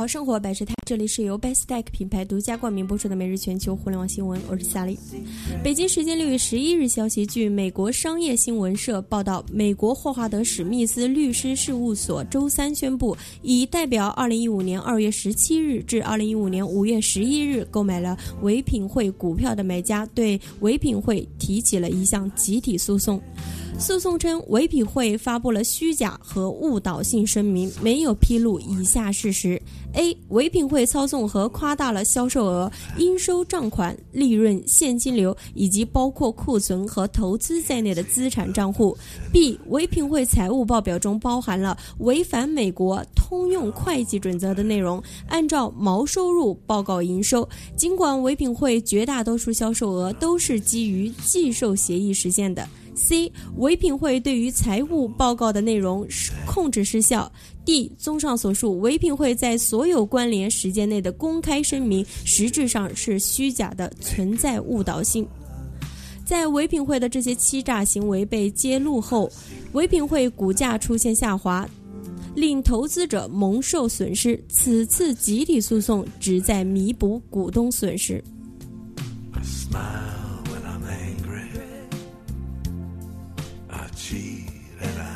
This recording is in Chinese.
好生活百事态，这里是由 Best Tech 品牌独家冠名播出的每日全球互联网新闻，我是夏丽。北京时间六月十一日消息，据美国商业新闻社报道，美国霍华德史密斯律师事务所周三宣布，已代表二零一五年二月十七日至二零一五年五月十一日购买了唯品会股票的买家，对唯品会提起了一项集体诉讼。诉讼称，唯品会发布了虚假和误导性声明，没有披露以下事实：A. 唯品会操纵和夸大了销售额、应收账款、利润、现金流以及包括库存和投资在内的资产账户；B. 唯品会财务报表中包含了违反美国通用会计准则的内容，按照毛收入报告营收。尽管唯品会绝大多数销售额都是基于寄售协议实现的。C. 唯品会对于财务报告的内容控制失效。D. 综上所述，唯品会在所有关联时间内的公开声明实质上是虚假的，存在误导性。在唯品会的这些欺诈行为被揭露后，唯品会股价出现下滑，令投资者蒙受损失。此次集体诉讼旨在弥补股东损失。Cheat and I.